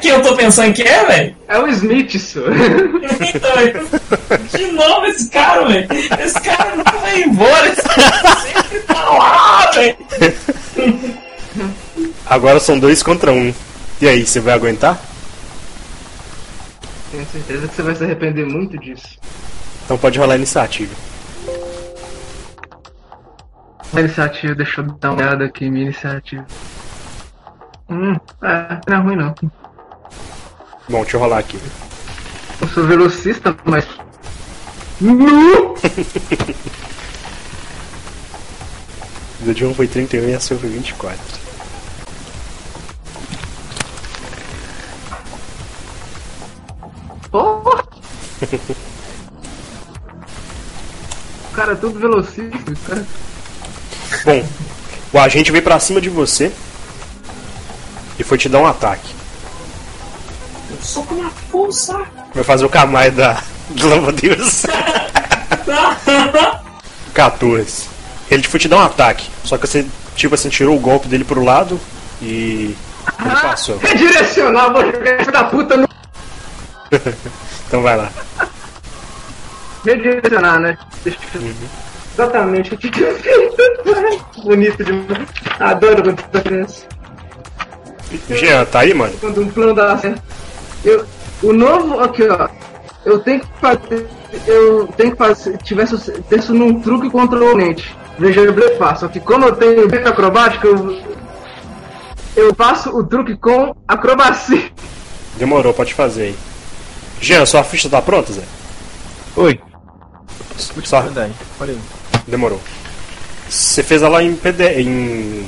quem eu tô pensando que é, velho? É o Smith, isso. Então, de novo esse cara, velho. Esse cara nunca vai embora. Esse cara sempre tá lá, velho. Agora são dois contra um. E aí, você vai aguentar? Tenho certeza que você vai se arrepender muito disso. Então pode rolar a iniciativa. A iniciativa, deixa eu dar uma olhada aqui, minha iniciativa. Hum, é, não é ruim não. Bom, deixa eu rolar aqui. Eu sou velocista, mas. Nu! Do John foi 31 e a sua foi 24. Porra! O cara é todo velocista, cara. Bom, o agente veio pra cima de você e foi te dar um ataque. Soco na força. Vai fazer o Kamai da do Louva Deus. 14. Ele foi te dar um ataque, só que você, tipo assim, tirou o golpe dele pro lado e ele passou. Redirecionar, vou jogar essa da puta no. Então vai lá. Redirecionar, né? Eu... Exatamente o que eu fiz. Bonito demais. Adoro quando você faz Jean, tá aí, mano? Quando um plano dá certo. Eu, o novo, aqui ó. Eu tenho que fazer. Eu tenho que fazer. Tivesse isso num truque contra o oponente. Veja eu blefar. Só que como eu tenho beco acrobático, eu. Eu faço o truque com acrobacia. Demorou, pode fazer aí. Jean, sua ficha tá pronta, Zé? Oi. Só... Demorou. Você fez ela em PD. em.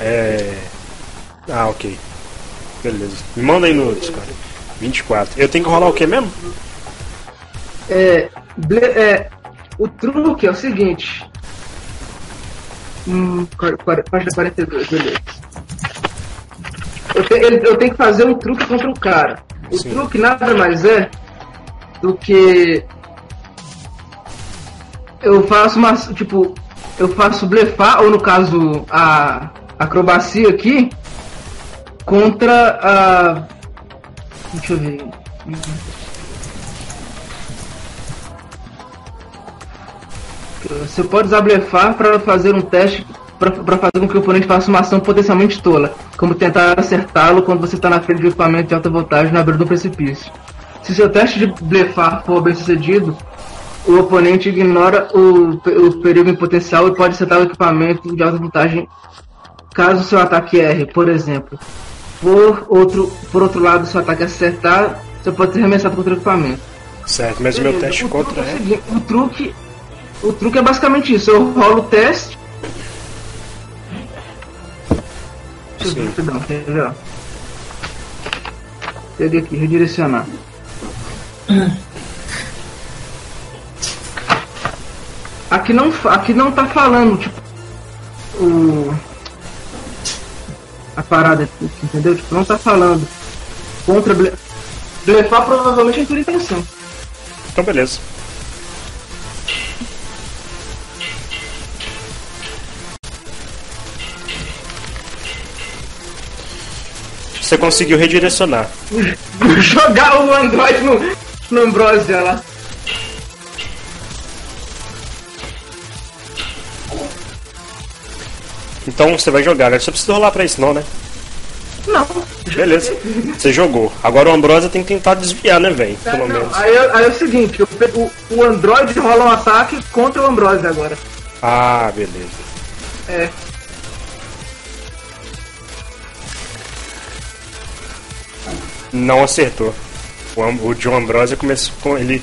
É. Ah, ok. Beleza. Me manda aí no Discord. 24. Eu tenho que rolar o que mesmo? É, é, o truque é o seguinte. Hum, página 42, beleza. Eu, te- eu tenho que fazer um truque contra o cara. O Sim. truque nada mais é do que. Eu faço uma. Tipo, eu faço blefar, ou no caso, a acrobacia aqui, contra a. Deixa eu ver. Você pode usar blefar para fazer um teste para fazer com que o oponente faça uma ação potencialmente tola, como tentar acertá-lo quando você está na frente de equipamento de alta voltagem na beira do precipício. Se seu teste de blefar for bem sucedido, o oponente ignora o, o perigo em potencial e pode acertar o equipamento de alta voltagem caso seu ataque erre, por exemplo. Por outro, por outro lado, se o ataque acertar, você pode ser arremessado contra o equipamento. Certo, mas o meu teste o contra é o é. o truque o truque é basicamente isso eu rolo o teste Deixa eu ver, perdão, quer ver, ó. Peguei aqui, redirecionar. Aqui não, aqui não tá falando, tipo, o. A parada, entendeu? Tipo, não tá falando. Contra. ble- Blefar provavelmente é por intenção. Então beleza. Você conseguiu redirecionar. Jogar o Android no, no Ambrosia lá. Então você vai jogar, né? Você precisa rolar pra isso não, né? Não. Beleza. Você jogou. Agora o Ambrosia tem que tentar desviar, né, velho? Pelo Não, menos. aí, é- aí é o seguinte, o, o Android rola um ataque contra o Ambrosia agora. Ah, beleza. É. Não acertou. O, o John Ambrosia começou com. Ele,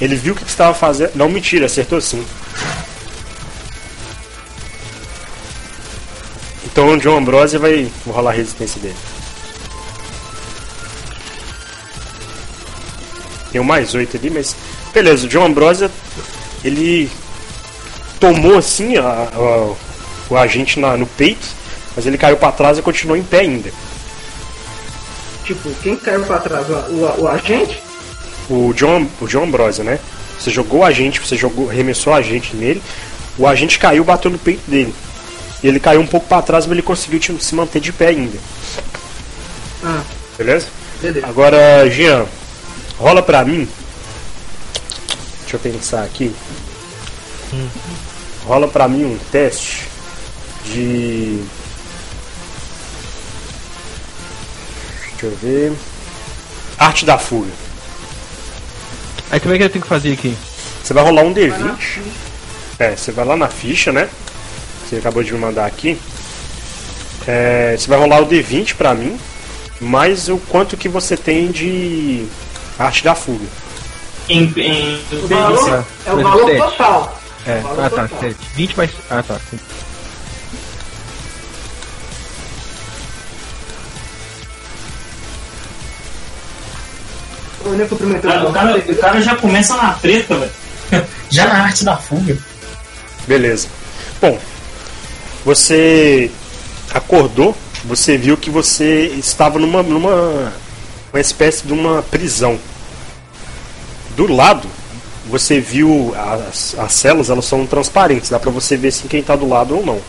ele viu o que você estava fazendo. Não, mentira, acertou sim. Então o John Ambrosia vai. Rolar a resistência dele. Tem um mais 8 ali, mas. Beleza, o John Ambrosia. Ele. Tomou assim a, a- o agente na- no peito, mas ele caiu para trás e continuou em pé ainda. Tipo, quem caiu pra trás? O, o, o agente? o John, o John Ambrosio, né? Você jogou o agente, você jogou, arremessou o agente nele, o agente caiu, bateu no peito dele. E ele caiu um pouco para trás, mas ele conseguiu te- se manter de pé ainda. Ah, Beleza? Beleza. Agora, Jean, rola pra mim. Deixa eu pensar aqui. Rola pra mim um teste de. Deixa eu ver. Arte da fuga. Aí como é que eu tenho que fazer aqui? Você vai rolar um D20. É, você vai lá na ficha, né? Você acabou de me mandar aqui. É, você vai rolar o D20 pra mim, mais o quanto que você tem de arte da fuga. Em, em O valor é o Mas valor total. É, Valor ah tá, total. 7. 20 mais. Ah tá. sim. Cumprimentei Cara, o, cara, o cara já começa na treta, velho. Já na arte da fuga. Beleza. Bom, você acordou, você viu que você estava numa, numa uma espécie de uma prisão. Do lado, você viu as, as celas, elas são transparentes, dá pra você ver assim, quem tá do lado ou não.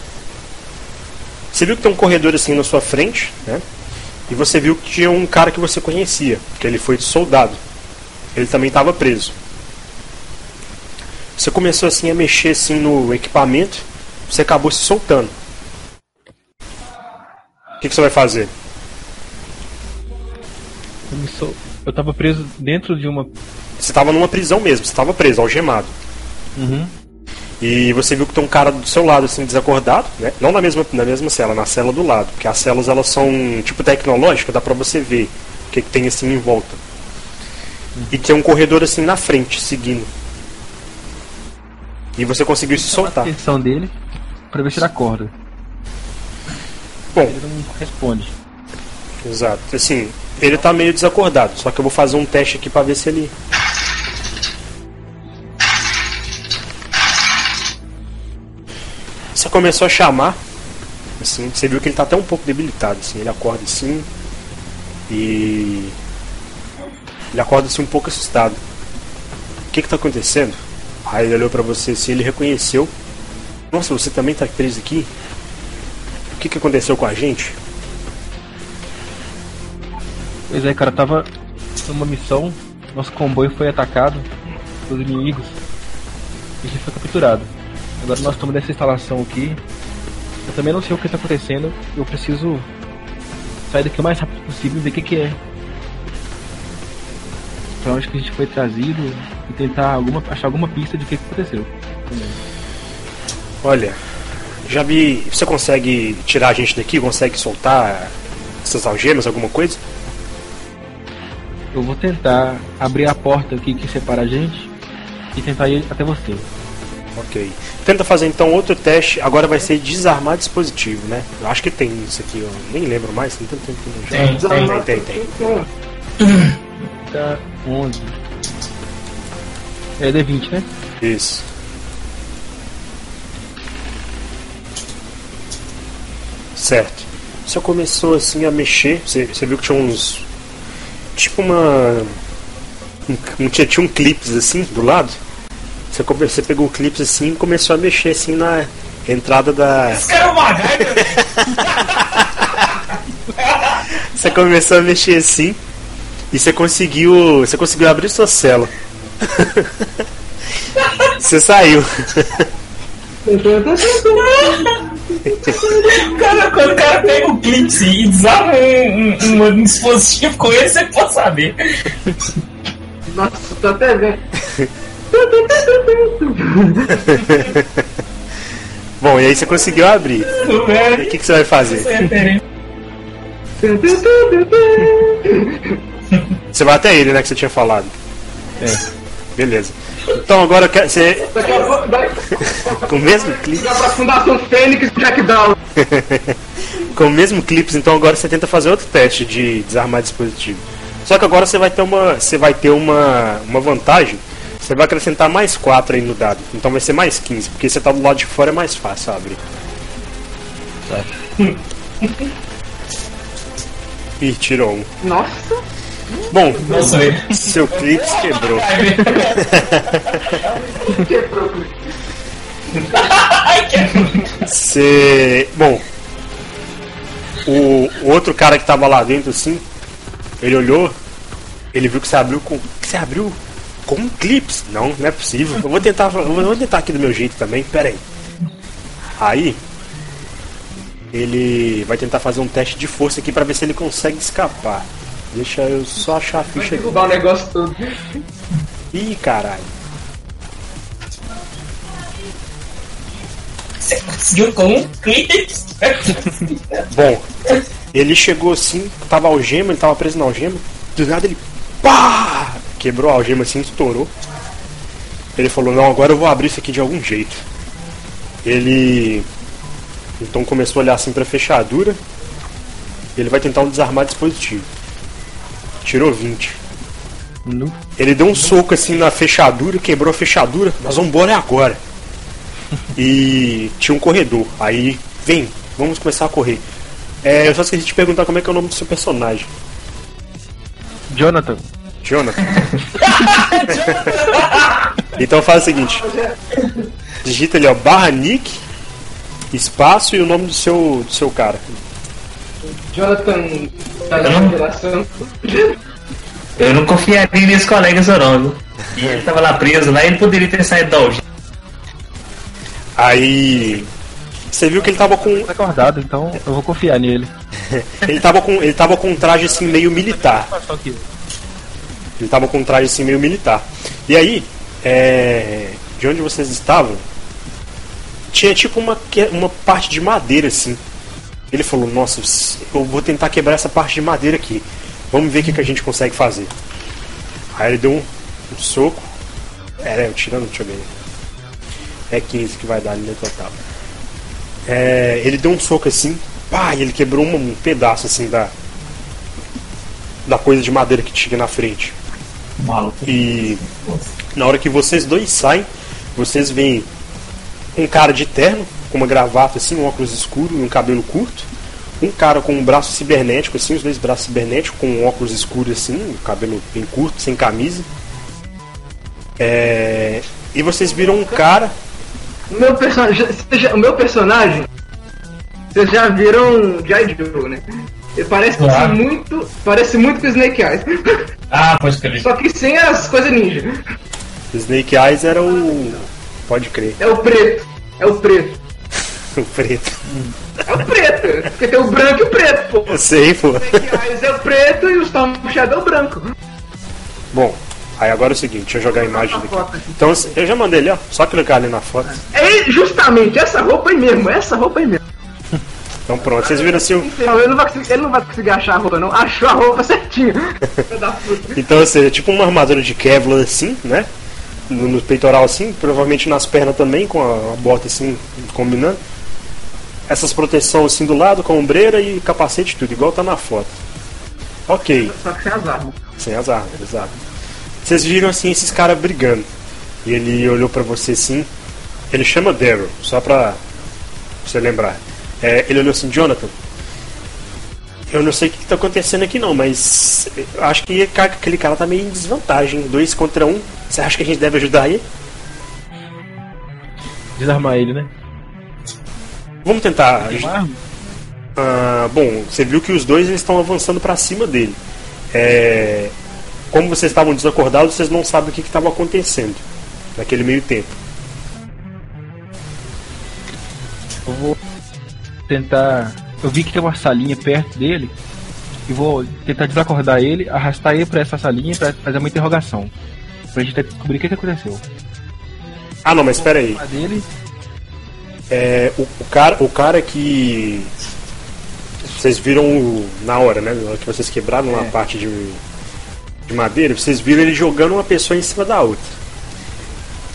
Você viu que tem um corredor assim na sua frente, né? E você viu que tinha um cara que você conhecia, que ele foi soldado. Ele também estava preso. Você começou assim a mexer assim no equipamento, você acabou se soltando. O que, que você vai fazer? Eu, sol- eu tava preso dentro de uma. Você estava numa prisão mesmo, você estava preso, algemado. Uhum. E você viu que tem um cara do seu lado assim desacordado, né? Não na mesma na mesma cela, na cela do lado, porque as celas elas são tipo tecnológicas, dá pra você ver o que, que tem assim em volta. E tem um corredor assim na frente, seguindo. E você conseguiu se Chamar a soltar. atenção dele pra ver se ele acorda. Bom, Ele não responde. Exato. Assim, ele tá meio desacordado, só que eu vou fazer um teste aqui pra ver se ele. Você começou a chamar, assim, você viu que ele tá até um pouco debilitado, assim, ele acorda assim e. Ele acorda assim um pouco assustado. O que que tá acontecendo? Aí ele olhou pra você assim, ele reconheceu. Nossa, você também tá preso aqui? O que que aconteceu com a gente? Pois é, cara, tava numa missão, nosso comboio foi atacado pelos inimigos e a gente foi capturado. Agora nós estamos nessa instalação aqui. Eu também não sei o que está acontecendo. Eu preciso sair daqui o mais rápido possível e ver o que, que é. Pra onde que a gente foi trazido e tentar alguma, achar alguma pista de o que, que aconteceu. Também. Olha, já vi. Você consegue tirar a gente daqui? Consegue soltar essas algemas, alguma coisa? Eu vou tentar abrir a porta aqui que separa a gente e tentar ir até você. Ok. Tenta fazer então outro teste. Agora vai ser desarmar dispositivo, né? Eu acho que tem isso aqui, eu nem lembro mais. Tem tanto tempo que não jogo. Tem, tem, tem, tem. Tá 11. É D20, né? Isso. Certo. Você começou assim a mexer, você, você viu que tinha uns. Tipo uma. Um, tinha, tinha um clips assim do lado. Você, come- você pegou o clips assim e começou a mexer assim na entrada da. Esse cara é o MacGyver. Você começou a mexer assim e você conseguiu. Você conseguiu abrir sua cela. você saiu. Cara, quando o cara pega o Clipse e desarma um, um- um dispositivo com ele, você pode saber. Nossa, tô até vendo. Bom, e aí você conseguiu abrir. O Velho, que, que você vai fazer? referência. Você vai até ele, né? Que você tinha falado. É. Beleza. Então agora quer- você. Com o mesmo clipe. pra Fundação Fênix Jackdown. Com o mesmo clips, então agora você tenta fazer outro teste de desarmar dispositivo. Só que agora você vai ter uma. Você vai ter uma, uma vantagem. Você vai acrescentar mais 4 aí no dado. Então vai ser mais 15, porque você tá do lado de fora é mais fácil abrir. Ih, tirou um. Nossa, Bom, seu clips quebrou. quebrou. Você. Bom. O, o outro cara que tava lá dentro, assim. Ele olhou, ele viu que você abriu com. que você abriu com um clips. Não, não é possível. Eu vou tentar. Eu vou tentar aqui do meu jeito também. Pera aí. Aí. Ele vai tentar fazer um teste de força aqui pra ver se ele consegue escapar. Deixa eu só achar a ficha aqui. Derrubar o negócio todo. Ih, caralho. Você conseguiu com um? Bom, ele chegou assim, tava algema, ele tava preso na algema. Do nada ele. Pá! Quebrou a algema assim, estourou. Ele falou: Não, agora eu vou abrir isso aqui de algum jeito. Ele. Então começou a olhar assim pra fechadura. Ele vai tentar um desarmar dispositivo. Tirou 20. Nu. Ele deu um soco assim na fechadura, quebrou a fechadura. Nós vamos embora agora. E tinha um corredor. Aí, vem, vamos começar a correr. É, eu só esqueci de te perguntar como é que é o nome do seu personagem. Jonathan. Jonathan. então faz o seguinte. Digita ali, ó, barra nick, espaço e o nome do seu, do seu cara. Jonathan tá na geração. Eu não confiaria nesse colega Zorongo. E ele tava lá preso lá, ele poderia ter saído da algema. Aí. Você viu que ele tava com. Tá acordado, então eu vou confiar nele. Ele tava com. Ele tava com um traje assim meio militar. Ele tava com um traje assim meio militar. E aí, é, de onde vocês estavam, tinha tipo uma, que- uma parte de madeira assim. Ele falou, nossa, eu vou tentar quebrar essa parte de madeira aqui. Vamos ver o que, que a gente consegue fazer. Aí ele deu um, um soco. É, eu tirando, deixa eu ver. É 15 que vai dar ali no total. É, ele deu um soco assim, pá, e ele quebrou uma- um pedaço assim da. Da coisa de madeira que tinha na frente. Maluco. E na hora que vocês dois saem, vocês veem um cara de terno, com uma gravata assim, um óculos escuro e um cabelo curto. Um cara com um braço cibernético, assim, os dois braços cibernéticos, com um óculos escuro assim, um cabelo bem curto, sem camisa. É, E vocês viram um cara. O meu personagem. vocês já- O meu personagem. Vocês já viram G.I. Joe, né? Ele parece Claro. muito. Parece muito com o Snake Eyes. Ah, pode crer. Só que sem as coisas ninja. Snake Eyes era o. Pode crer, É o preto. É o preto. o preto. É o preto. Porque tem o branco e o preto, pô. Eu sei, pô. Eyes é o preto e o Storm Shadow é o branco. Bom, aí agora é o seguinte, deixa eu jogar a imagem Uma daqui. foto aqui. Então eu já mandei ali, ó. Só clicar ali na foto. É justamente essa roupa aí mesmo, essa roupa aí mesmo. Então pronto, vocês viram assim. o- Não, ele não vai conseguir, ele não vai conseguir achar a roupa, não. Achou a roupa certinho. Então, ou seja, tipo uma armadura de Kevlar assim, né? No, no peitoral assim, provavelmente nas pernas também, com a, a bota assim, combinando. Essas proteções assim do lado, com ombreira e capacete tudo, igual tá na foto. Ok, Só que sem as armas. sem as armas, exato. Vocês viram assim esses caras brigando. E ele olhou pra você assim. Ele chama Daryl, só pra você lembrar. É, ele olhou assim, Jonathan. Eu não sei o que, que tá acontecendo aqui não, mas eu acho que aquele cara tá meio em desvantagem. Dois contra um. Você acha que a gente deve ajudar ele? desarmar ele, né? Vamos tentar. Ah, bom, você viu que os dois estão avançando pra cima dele. É, como vocês estavam desacordados, vocês não sabem o que estava acontecendo naquele meio tempo. Eu vou tentar. Eu vi que tem uma salinha perto dele. E vou tentar desacordar ele, arrastar ele pra essa salinha pra fazer uma interrogação. Pra gente descobrir o que, que aconteceu. Ah, não, mas espera aí. Dele, É, o, o cara, o cara que vocês viram na hora, né? Na hora que vocês quebraram uma É. parte de, de madeira, vocês viram ele jogando uma pessoa em cima da outra.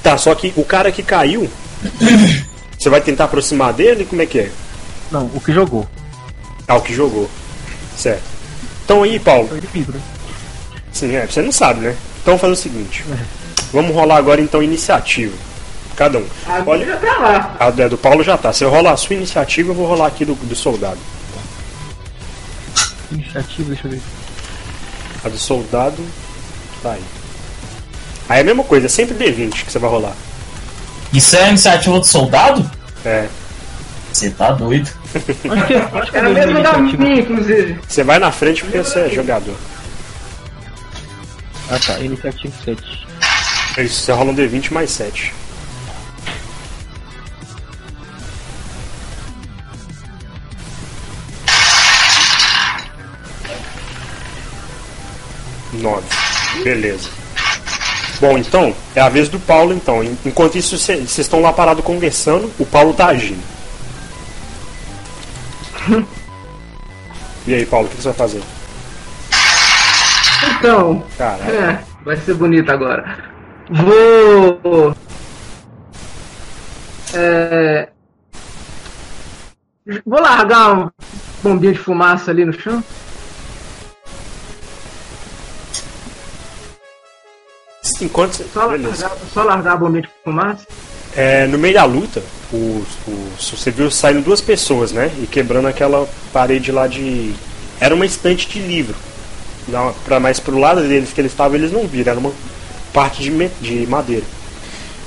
Tá, só que o cara que caiu, você vai tentar aproximar dele? Como é que é? não, o que jogou. Ah, o que jogou. Certo. Então aí, Paulo, sim, é, você não sabe, né? Então vamos fazer o seguinte. Vamos rolar agora então iniciativa. Cada um. A Olha, minha já tá lá. a do do Paulo já tá. Se eu rolar a sua iniciativa, eu vou rolar aqui do, do soldado. Iniciativa, deixa eu ver. A do soldado tá aí. Aí é a mesma coisa, é sempre D20 que você vai rolar. Isso é a iniciativa do soldado? É. Você tá doido. Acho que, acho que Era é a mesma da minha, inclusive. Você vai na frente porque você é jogador. Ah tá, iniciativa 7. É isso, você rola um D20 mais 7. Nove. Beleza. Bom, então, é a vez do Paulo, então. En- Enquanto isso, vocês estão lá parados conversando, o Paulo tá agindo. E aí, Paulo, o que você vai fazer? Então, é, vai ser bonito agora. Vou. É, vou largar uma bombinha de fumaça ali no chão. Enquanto você... Só largar, só largar a bombinha de fumaça. É, no meio da luta, o, o- você viu saindo duas pessoas, né? E quebrando aquela parede lá de. Era uma estante de livro. Não, pra, mas pro lado deles que eles estavam, eles não viram, era uma parte de, de madeira.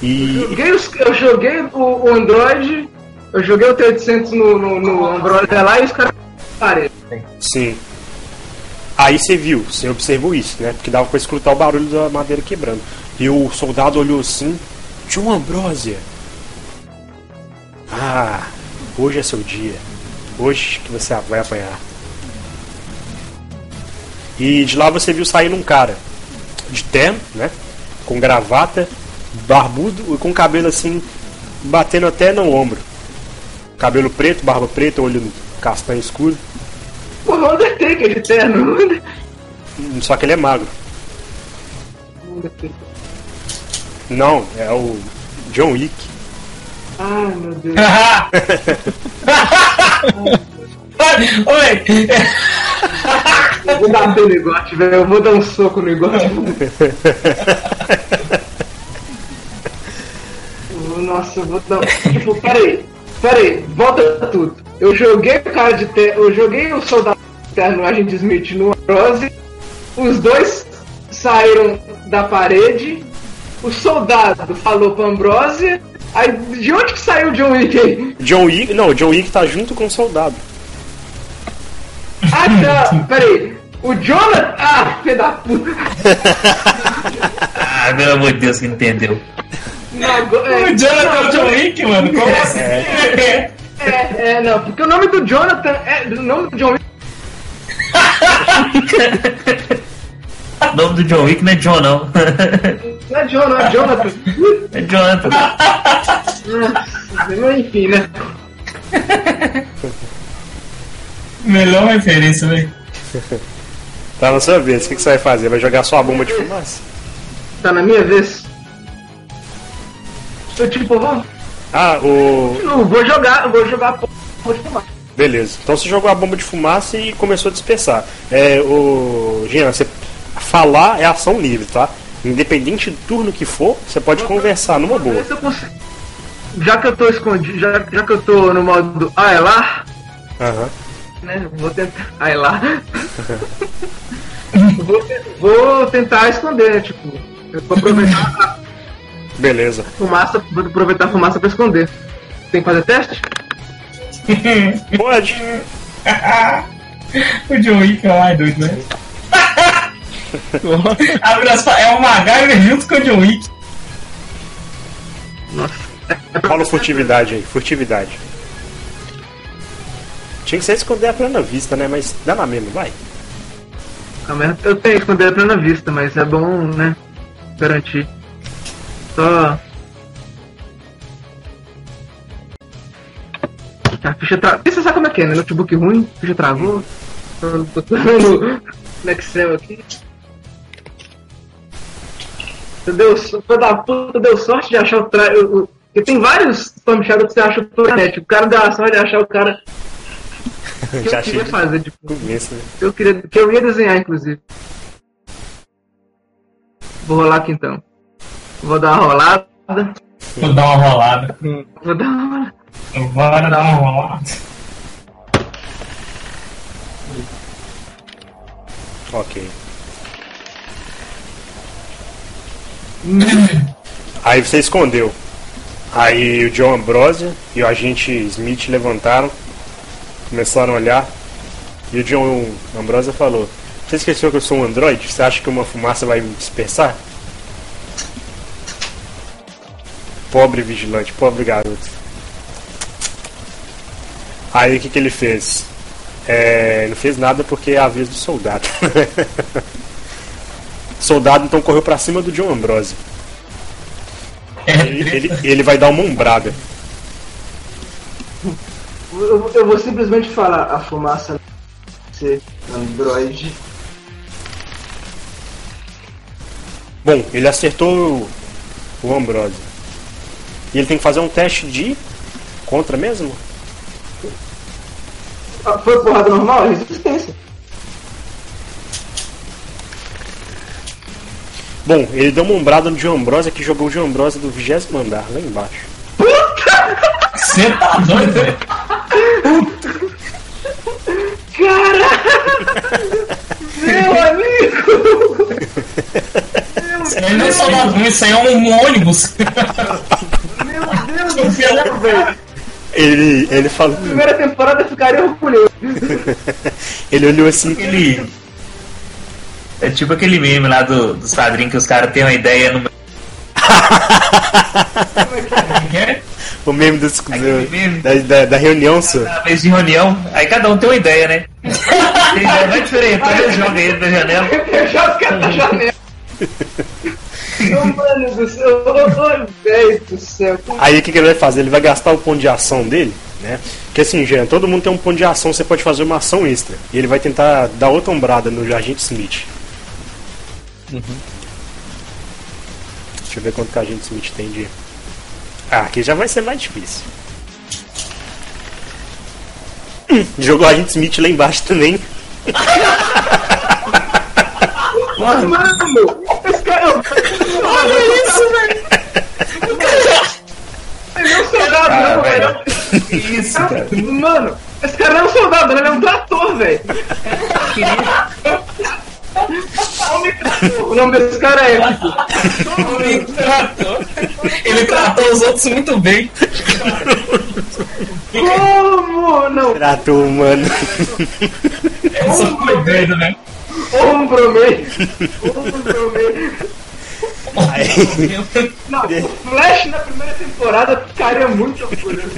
E. Joguei os- eu joguei o, o Android, eu joguei o T800 no, no, no Android lá e os caras parede. Sim. Aí você viu, você observou isso, né? Porque dava pra escutar o barulho da madeira quebrando. E o soldado olhou assim: John Ambrosia. Ah, hoje é seu dia. Hoje que você vai apanhar. E de lá você viu saindo um cara de terno, né? Com gravata, barbudo e com cabelo assim, batendo até no ombro. Cabelo preto, barba preta, olho castanho escuro. Porra, Undertaker de terno. Só que ele é magro. Não, é o John Wick. Ai meu Deus. Oi! Eu vou bater no Igote, velho. Eu vou dar um soco no Igote. Nossa, eu vou dar. Tipo, peraí. Peraí, volta tudo. Eu joguei o cara de terno. Eu joguei o soldado de terno, Agent Smith, no Rose. Os dois saíram da parede. O soldado falou pra Ambrosia. Aí, de onde que saiu o John Wick aí? John Wick, não, o John Wick tá junto com o soldado. Ah, tá. Peraí. O Jonathan. Ah, filho da puta. Ah, pelo amor de Deus, que entendeu. Não, é, O Jonathan é o John Wick, mano. Como assim? É, é, não, porque o nome do Jonathan é. O nome do John Wick O nome do John Wick não é John, não. não é John, não é Jonathan. É Jonathan. Mas enfim, né? Melhor referência, velho. Tá na sua vez, o que, que você vai fazer? Vai jogar sua bomba de fumaça? Tá na minha vez. Eu tipo, vou, Ah, o. eu vou jogar, vou jogar a porra vou te fumar. Beleza. Então você jogou a bomba de fumaça e começou a dispersar. É, o. Jean, você. Falar é ação livre, tá? Independente do turno que for, você pode conversar numa boa. Já que eu tô escondido, já, já que eu tô no modo ah, é lá, Aham. né? Vou tentar. Ah, é lá. vou, vou tentar esconder, tipo. Eu vou aproveitar Beleza. fumaça, vou aproveitar a fumaça pra esconder. Tem que fazer teste? Pode. o John Wick é mais doido, né? Abre as é o MacGyver junto com o John Wick. Rola furtividade aí, furtividade. Tinha que ser esconder a plena vista, né? Mas dá na mesma, vai. Eu tenho que esconder a plena vista, mas é bom, né? Garantir. Só. A ficha tra... Você sabe como é que é, né? Notebook ruim, ficha travou. Tô tô no Excel aqui. Deu, filho da puta, deu sorte de achar o tra... o- o- Porque tem vários Storm Shadow que você acha pela internet. O cara deu a sorte de achar o cara que eu Já achei queria de fazer, tipo, começo, né? eu queria, que eu ia desenhar, inclusive. Vou rolar aqui então. Vou dar uma rolada. Vou dar uma rolada. Vou dar uma rolada. Bora dar uma rolada. Ok. Aí você escondeu. Aí o John Ambrosia e o agente Smith levantaram, começram a olhar. E o John Ambrosia falou: Você esqueceu que eu sou um androide? Você acha que uma fumaça vai me dispersar? Pobre vigilante, pobre garoto. Aí o que, que ele fez? É, não fez nada porque é a vez do soldado. soldado então correu pra cima do John Ambrose. Ele, ele, ele vai dar uma umbrada. Eu, eu vou simplesmente falar a fumaça ser Android. Bom, ele acertou o, o Ambrose. E ele tem que fazer um teste de contra mesmo? Ah, Foi porrada normal? Resistência. Bom, ele deu uma umbrada no John Ambrose que jogou o John Ambrose do 20 andar, lá embaixo. Você tá doido, velho? Meu amigo! Isso aí não é soldado, não, isso aí é um ônibus. Meu Deus do céu, velho! Ele, ele falou. Primeira temporada eu ficaria orgulhoso. Ele olhou assim. Aquele. É tipo aquele meme lá do, dos quadrinhos que os caras têm uma ideia no. É? O meme dos, do- da, da, da reunião sua. Na vez de reunião, aí cada um tem uma ideia, né? Tem vai diferente, eu jogo aí da janela. Eu caras da janela. Mano do céu, velho do céu. Aí o que, que ele vai fazer? Ele vai gastar o ponto de ação dele, né? Porque assim, Jean, todo mundo tem um ponto de ação, você pode fazer uma ação extra. E ele vai tentar dar outra ombrada no agente Smith. Deixa eu ver quanto que a agente Smith tem de. Ah, aqui já vai ser mais difícil. Hum, Jogou a agente Smith lá embaixo também. Mano, esse cara. Olha isso, velho! Ele é um soldado, Ah, não, velho. velho. Que isso, cara? Mano, esse cara não é um soldado, ele é um trator, velho. O nome desse cara é épico. Ele tratou, ele tratou os outros muito bem. Como? Não, Tratou, mano. Eu sou foi doido, né? ombro meio. Ombro meio. Aí, Não, o Flash na primeira temporada ficaria muito orgulhoso.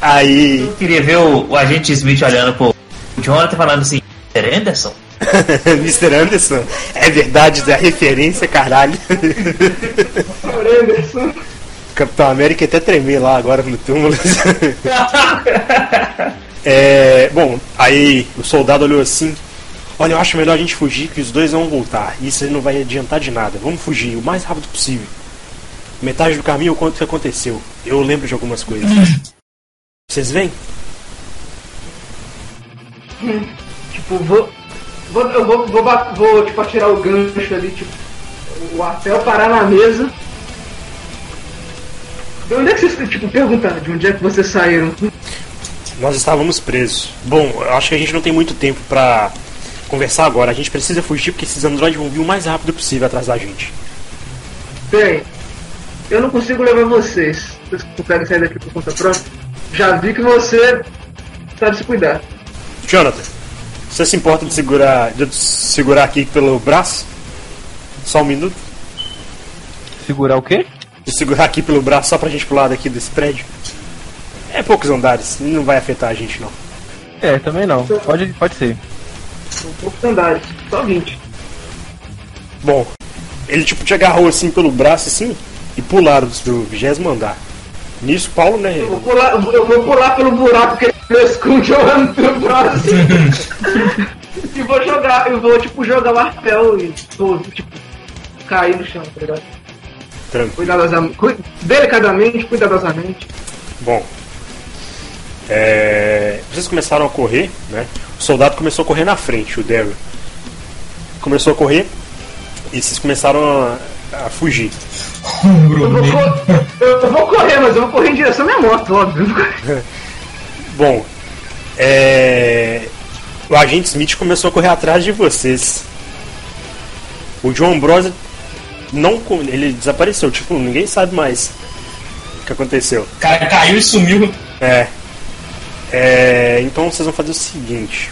aí Eu queria ver o, o agente Smith olhando pro Jonathan falando assim: Mr. Anderson? Mr. Anderson, é verdade da referência, caralho. Anderson. Capitão América até tremer lá agora no túmulo. É, bom, aí o soldado olhou assim. Olha, eu acho melhor a gente fugir, que os dois vão voltar. Isso aí não vai adiantar de nada. Vamos fugir o mais rápido possível. Metade do caminho eu conto o que aconteceu. Eu lembro de algumas coisas. Vocês vêm? Tipo, vou. vou eu vou, vou, vou tipo, atirar o gancho ali, tipo, o Artel parar na mesa. De onde é que vocês, tipo, perguntando de onde é que vocês saíram? Nós estávamos presos. Bom, eu acho que a gente não tem muito tempo pra conversar agora. A gente precisa fugir porque esses androides vão vir o mais rápido possível atrás da gente. Bem, eu não consigo levar vocês. Vocês querem sair daqui por conta própria? Já vi que você sabe se cuidar. Jonathan, você se importa de segurar, de segurar aqui pelo braço? Só um minuto? Segurar o quê? De segurar aqui pelo braço só pra gente pular daqui desse prédio? É poucos andares, não vai afetar a gente não. É, também não. Pode, pode ser. São poucos andares, só 20. Bom, ele tipo te agarrou assim pelo braço assim e pularam do vigésimo andar. Nisso, Paulo, né? Eu vou pular, eu vou pular pelo buraco que ele fez com o Johan no braço. e vou jogar, eu vou tipo jogar o artel e vou, tipo, cair no chão, tá ligado? Tranquilo. Cuidadosamente, cui- delicadamente, cuidadosamente. Bom, é, vocês começaram a correr, né? O soldado começou a correr na frente, o Daryl. Começou a correr e vocês começaram a, a fugir. Eu vou, eu vou correr, mas eu vou correr em direção à minha moto, óbvio. Bom, é, o agente Smith começou a correr atrás de vocês. O John Ambrose não ele desapareceu, tipo, ninguém sabe mais o que aconteceu. O cara caiu e sumiu. É. É, então vocês vão fazer o seguinte.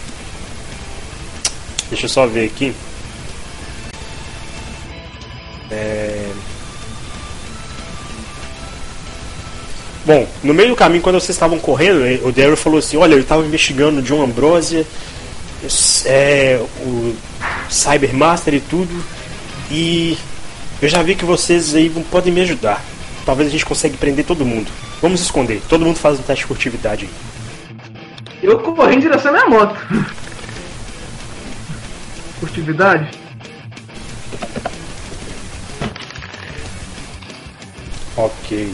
Deixa eu só ver aqui. É... Bom, no meio do caminho, quando vocês estavam correndo, o Daryl falou assim: Olha, eu estava investigando o John Ambrosia, é, o Cybermaster e tudo, e eu já vi que vocês aí podem me ajudar. Talvez a gente consiga prender todo mundo. Vamos esconder. Todo mundo faz um teste de furtividade aí. Eu corri em direção à minha moto. Furtividade? Ok.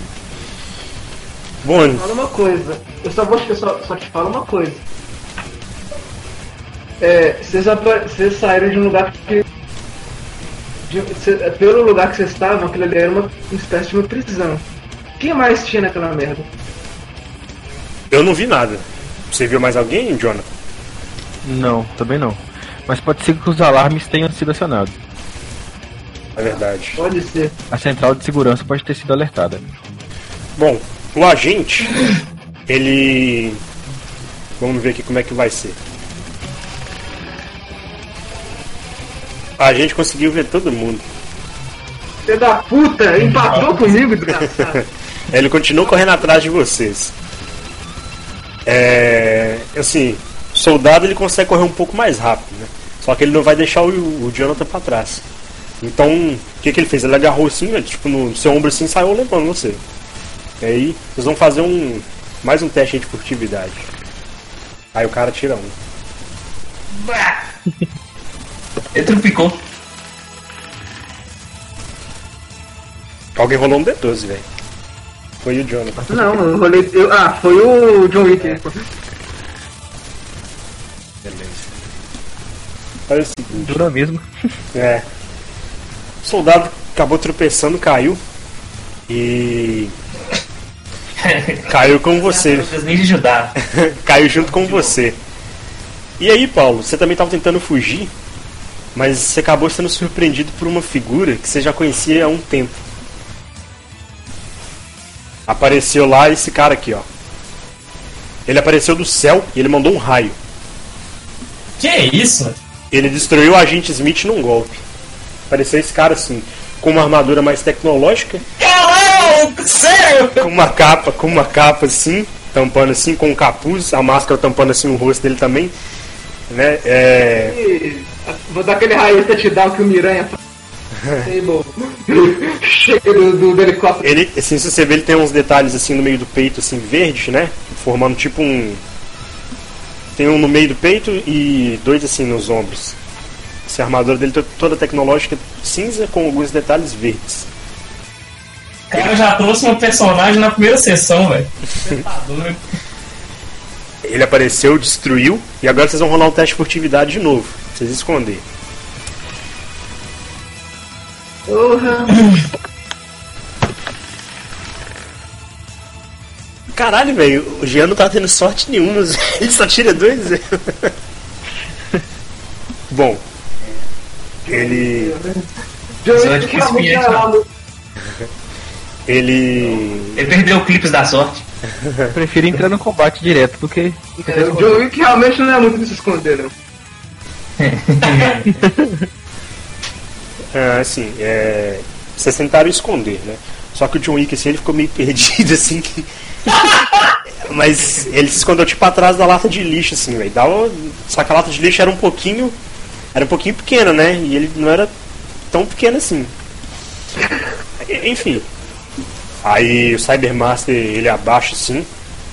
Bom, Fala uma coisa. Eu só vou eu só, só te falo uma coisa. É, vocês, vocês saíram de um lugar que. de- cê- pelo lugar que vocês estavam, aquilo ali era uma espécie de uma prisão. Quem mais tinha naquela merda? eu não vi nada. Você viu mais alguém, Jonathan? Não, também não. Mas pode ser que os alarmes tenham sido acionados. É verdade. Pode ser. A central de segurança pode ter sido alertada. Bom, o agente, ele. Vamos ver aqui como é que vai ser. A gente conseguiu ver todo mundo. Filho da puta, empatou comigo, desgraçado. Ele continua correndo atrás de vocês. É. Assim, o soldado ele consegue correr um pouco mais rápido, né? Só que ele não vai deixar o, o Jonathan pra trás. Então, o que, que ele fez? Ele agarrou assim, né, tipo, no seu ombro assim saiu levando você. E aí, vocês vão fazer um. Mais um teste de furtividade. Aí o cara tira um. Bah! Ele trupicou. Alguém rolou um D12, velho. Foi o Jonathan. Não, eu rolei. eu- ah, foi o John Wick. Beleza. Olha o seguinte. Dura mesmo. É. O soldado acabou tropeçando, caiu. E. Caiu com você. Nem de ajudar. caiu junto com você. E aí, Paulo, você também estava tentando fugir, mas você acabou sendo surpreendido por uma figura que você já conhecia há um tempo. Apareceu lá esse cara aqui, ó. Ele apareceu do céu e ele mandou um raio. Que isso? Ele destruiu o agente Smith num golpe. Apareceu esse cara assim, com uma armadura mais tecnológica, Caralho! Sério? com uma capa, com uma capa assim, tampando assim, com um capuz, a máscara tampando assim o rosto dele também. Né? É, E- Vou dar aquele raio touchdown que o Miranha faz. Chega do, do, do helicóptero. ele, assim, se você ver, ele tem uns detalhes assim no meio do peito, assim, verde, né? Formando tipo um. Tem um no meio do peito e dois assim nos ombros. Essa armadura dele to- toda tecnológica cinza com alguns detalhes verdes. Cara já trouxe um personagem na primeira sessão, velho. Tá. Ele apareceu, destruiu, e agora vocês vão rolar um teste de furtividade de novo. pra Vocês esconder. Porra. Caralho, velho, o Jean não tá tendo sorte nenhuma, ele só tira dois. Bom, ele. Lá no- Ele. Ele perdeu o clipes da sorte. Eu prefiro entrar no combate direto do que. É, o John Wick realmente não é muito de se esconder, não. É, assim, é, vocês tentaram esconder, né? Só que o John Wick, assim, ele ficou meio perdido, assim. que- Mas ele se escondeu, tipo, atrás da lata de lixo, assim, velho. Só que a lata de lixo era um pouquinho. Era um pouquinho pequena, né? E ele não era tão pequeno assim. Enfim. Aí o Cybermaster, ele abaixa, assim.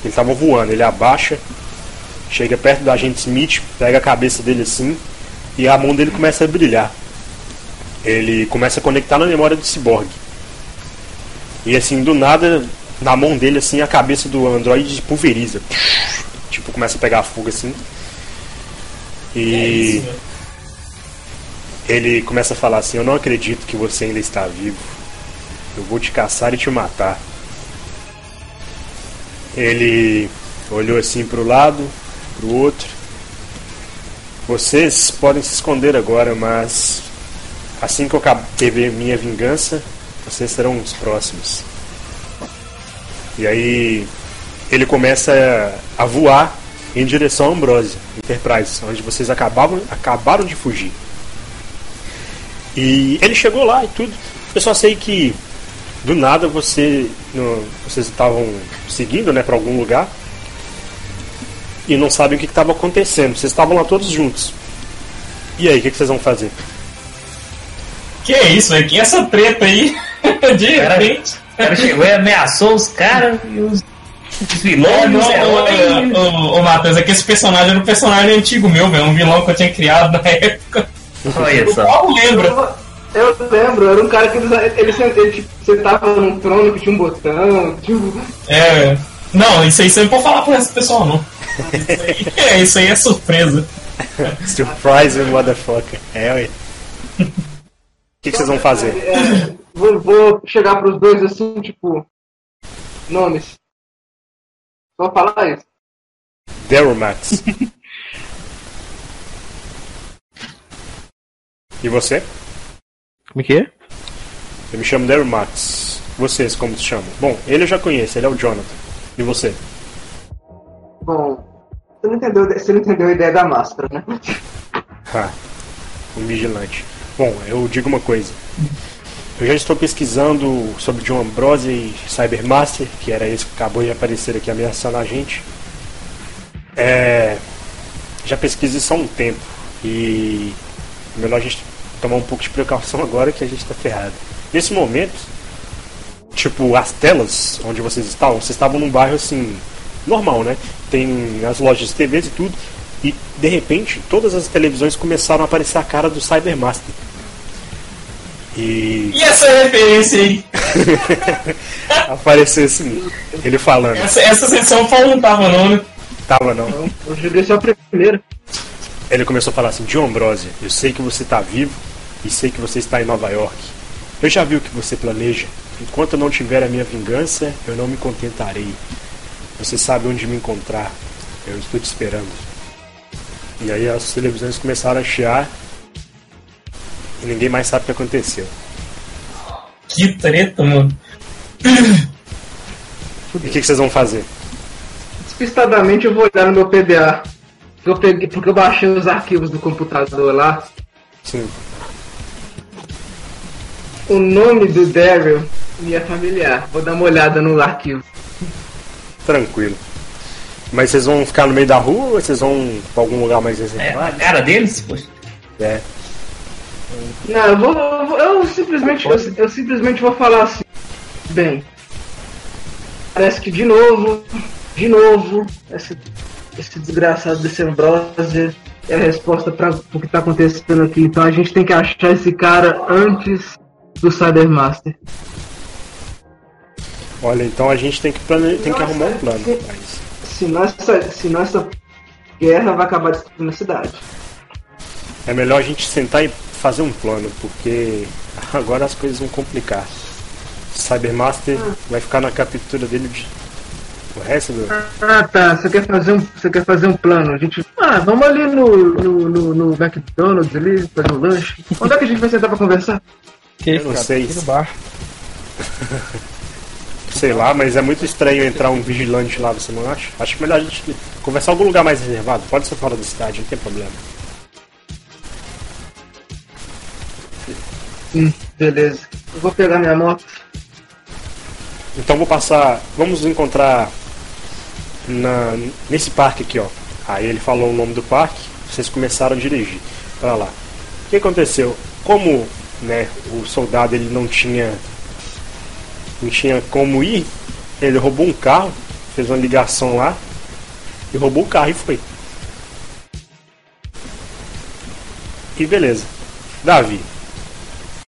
Ele tava voando, ele abaixa. Chega perto do agente Smith, pega a cabeça dele assim. E a mão dele começa a brilhar ele começa a conectar na memória do ciborgue. E assim, do nada, na mão dele, assim, a cabeça do androide pulveriza. Tipo, começa a pegar fogo assim. É E isso, velho. ele começa a falar assim: Eu não acredito que você ainda está vivo. Eu vou te caçar e te matar. Ele olhou assim para o lado, para o outro. Vocês podem se esconder agora, mas assim que eu ver minha vingança, vocês serão os próximos. E aí ele começa a voar em direção a Ambrosia Enterprise, onde vocês acabavam, acabaram de fugir. E ele chegou lá e tudo. Eu só sei que do nada você, no, vocês estavam seguindo, né, para algum lugar e não sabem o que estava acontecendo. Vocês estavam lá todos juntos. E aí, o que, que vocês vão fazer? Que é isso, velho? Que é essa treta aí? De Cara, repente. O cara chegou e ameaçou os caras e os, os vilões, ô, ô, ô, Matheus, é que esse personagem era um personagem antigo meu, velho. Um vilão que eu tinha criado na época. Olha O só. Paulo lembra. Eu lembro, era um cara que ele, ele, ele, sentava num trono que tinha um botão, tipo. É. Não, isso aí você não pode falar resto do pessoal, não. Isso aí, é, isso aí é surpresa. Surprise motherfucker. É, ué. O que, que vocês vão fazer? É, vou, vou chegar pros dois assim, tipo. Nomes. Só falar isso. Daryl Max. E você? Como é que é? Eu me chamo Daryl Max. Vocês, como se chamam? Bom, ele eu já conheço, ele é o Jonathan. E você? Bom, você não entendeu, você não entendeu a ideia da máscara, né? Ah, um vigilante. Bom, eu digo uma coisa. Eu já estou pesquisando sobre John Ambrose e Cybermaster, que era esse que acabou de aparecer aqui ameaçando a gente. É, já pesquisei há um tempo. E é melhor a gente tomar um pouco de precaução agora que a gente está ferrado. Nesse momento, tipo, as telas onde vocês estavam, vocês estavam num bairro assim, normal, né? Tem as lojas de TVs e tudo. E de repente, todas as televisões começaram a aparecer a cara do Cybermaster. E E essa referência aí? apareceu assim, ele falando. Essa, essa sessão o Paulo não tava, não, né? Tava não. Eu joguei só a primeira. Ele começou a falar assim, John Ambrose, eu sei que você está vivo e sei que você está em Nova York. Eu já vi o que você planeja. Enquanto eu não tiver a minha vingança, eu não me contentarei. Você sabe onde me encontrar. Eu estou te esperando. E aí as televisões começaram a chiar e ninguém mais sabe o que aconteceu. Que treta, mano. E o que, que vocês vão fazer? Despistadamente eu vou olhar no meu PDA. que Eu peguei, porque eu baixei os arquivos do computador lá. Sim. O nome do Daryl me é familiar. Vou dar uma olhada no arquivo. Tranquilo. Mas vocês vão ficar no meio da rua ou vocês vão pra algum lugar mais É, reservado? a cara deles, poxa. É. Não, eu vou. Eu, eu simplesmente. Eu, eu simplesmente vou falar assim. Bem. Parece que de novo. De novo. Esse, esse desgraçado desse Ambrose é a resposta para o que tá acontecendo aqui. Então a gente tem que achar esse cara antes do Cybermaster. Olha, então a gente tem que, plane... tem que arrumar um plano. Senão essa, senão essa guerra vai acabar destruindo a cidade. É melhor a gente sentar e fazer um plano, porque agora as coisas vão complicar. Cybermaster vai ficar na captura dele de... o resto do. Ah tá, você quer fazer um, você quer fazer um plano? A gente, ah, vamos ali no, no, no, no McDonald's ali, fazer um lanche. Onde é que a gente vai sentar pra conversar? Que Eu não cara? sei. Aqui no bar. Sei lá, mas é muito estranho entrar um vigilante lá, você não acha? Acho melhor a gente conversar em algum lugar mais reservado. Pode ser fora da cidade, não tem problema. Hum, beleza. Eu vou pegar minha moto. Então vou passar. Vamos nos encontrar na, nesse parque aqui, ó. Aí ele falou o nome do parque, vocês começaram a dirigir para lá. O que aconteceu? Como né, o soldado ele não tinha não tinha como ir, ele roubou um carro, fez uma ligação lá e roubou o carro e foi. E beleza. Davi,